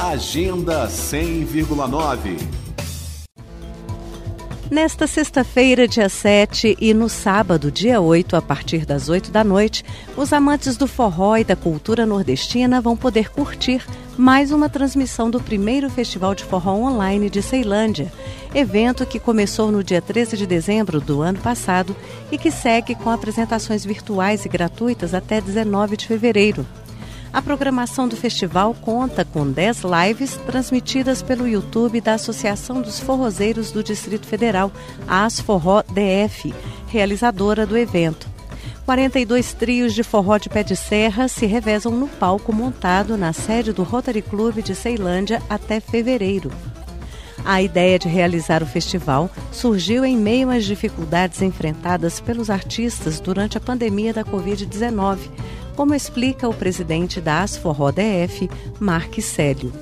Agenda 100,9 Nesta sexta-feira, dia 7, e no sábado, dia 8, a partir das 8 da noite, os amantes do forró e da cultura nordestina vão poder curtir mais uma transmissão do primeiro Festival de Forró Online de Ceilândia, evento que começou no dia 13 de dezembro do ano passado e que segue com apresentações virtuais e gratuitas até 19 de fevereiro. A programação do festival conta com 10 lives transmitidas pelo YouTube da Associação dos Forrozeiros do Distrito Federal, a Asforró DF, realizadora do evento. 42 trios de forró de pé de serra se revezam no palco montado na sede do Rotary Club de Ceilândia até fevereiro. A ideia de realizar o festival surgiu em meio às dificuldades enfrentadas pelos artistas durante a pandemia da Covid-19, como explica o presidente da Asforró DF, Mark Célio.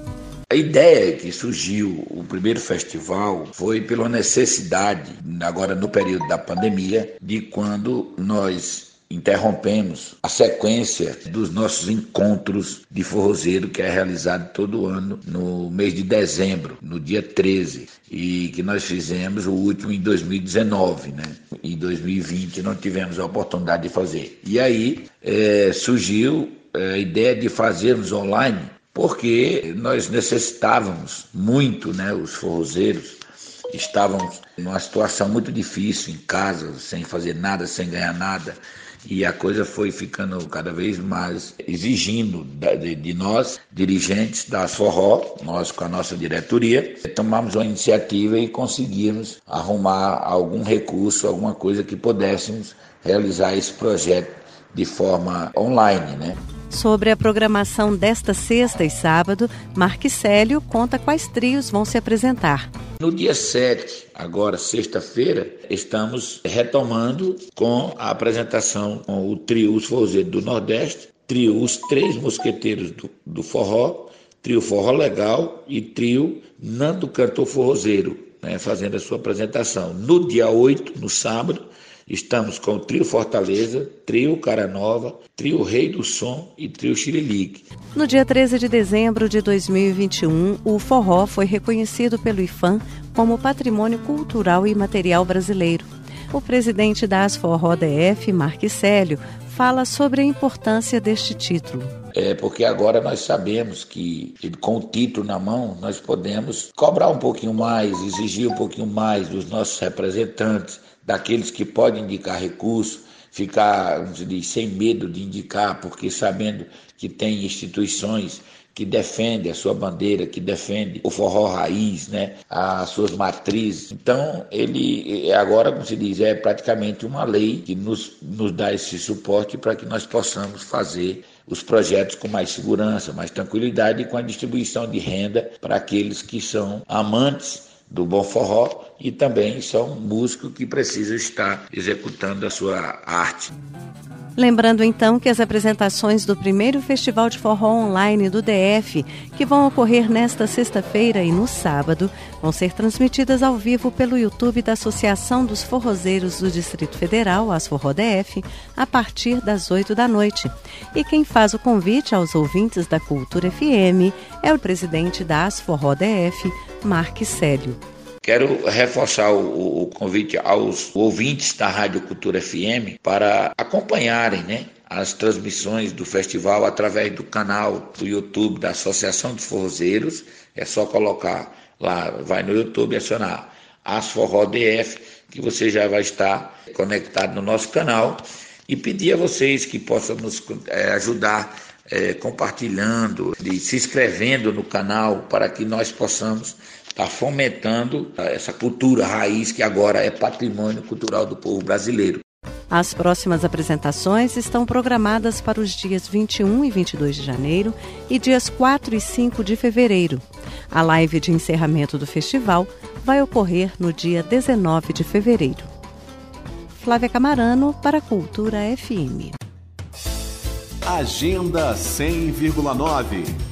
A ideia que surgiu o primeiro festival foi pela necessidade, agora no período da pandemia, de quando nós interrompemos a sequência dos nossos encontros de forrozeiro que é realizado todo ano no mês de dezembro, no dia 13, e que nós fizemos o último em 2019, né? Em 2020 não tivemos a oportunidade de fazer. E aí é, surgiu é, a ideia de fazermos online, porque nós necessitávamos muito, né, os forrozeiros, estávamos numa situação muito difícil em casa, sem fazer nada, sem ganhar nada e a coisa foi ficando cada vez mais exigindo de, nós, dirigentes da Forró, nós com a nossa diretoria, tomamos uma iniciativa e conseguimos arrumar algum recurso, alguma coisa que pudéssemos realizar esse projeto de forma online, né? Sobre a programação desta sexta e sábado, Marquicélio conta quais trios vão se apresentar. No dia 7, agora sexta-feira, estamos retomando com a apresentação com o trio Os Forrozeiros do Nordeste, trio Os Três Mosqueteiros do, do Forró, trio Forró Legal e trio Nando Cantor Forrozeiro, né, fazendo a sua apresentação. No dia 8, no sábado, Estamos com o Trio Fortaleza, Trio Cara Nova, Trio Rei do Som e Trio Xirilique. No dia 13 de dezembro de 2021, o forró foi reconhecido pelo IFAM como Patrimônio Cultural e Material Brasileiro. O presidente da Asforró DF, Célio, fala sobre a importância deste título. É porque agora nós sabemos que com o título na mão nós podemos cobrar um pouquinho mais, exigir um pouquinho mais dos nossos representantes, daqueles que podem indicar recurso, ficar diz, sem medo de indicar, porque sabendo que tem instituições que defendem a sua bandeira, que defendem o forró raiz, né, as suas matrizes. Então, ele agora, como se diz, é praticamente uma lei que nos, nos dá esse suporte para que nós possamos fazer os projetos com mais segurança, mais tranquilidade e com a distribuição de renda para aqueles que são amantes do bom forró e também são músicos que precisam estar executando a sua arte. Lembrando então que as apresentações do primeiro Festival de Forró Online do DF, que vão ocorrer nesta sexta-feira e no sábado, vão ser transmitidas ao vivo pelo YouTube da Associação dos Forrozeiros do Distrito Federal, as Forró DF, a partir das 8 da noite. E quem faz o convite aos ouvintes da Cultura FM é o presidente da Asforró DF, Mark Célio. Quero reforçar o, o, convite aos ouvintes da Rádio Cultura FM para acompanharem né, as transmissões do festival através do canal do YouTube da Associação dos Forrozeiros. É só colocar lá, vai no YouTube e acionar As Forró DF, que você já vai estar conectado no nosso canal. E pedir a vocês que possam nos é, ajudar é, compartilhando e se inscrevendo no canal para que nós possamos está fomentando essa cultura raiz que agora é patrimônio cultural do povo brasileiro. As próximas apresentações estão programadas para os dias 21 e 22 de janeiro e dias 4 e 5 de fevereiro. A live de encerramento do festival vai ocorrer no dia 19 de fevereiro. Flávia Camarano para Cultura FM. Agenda 100,9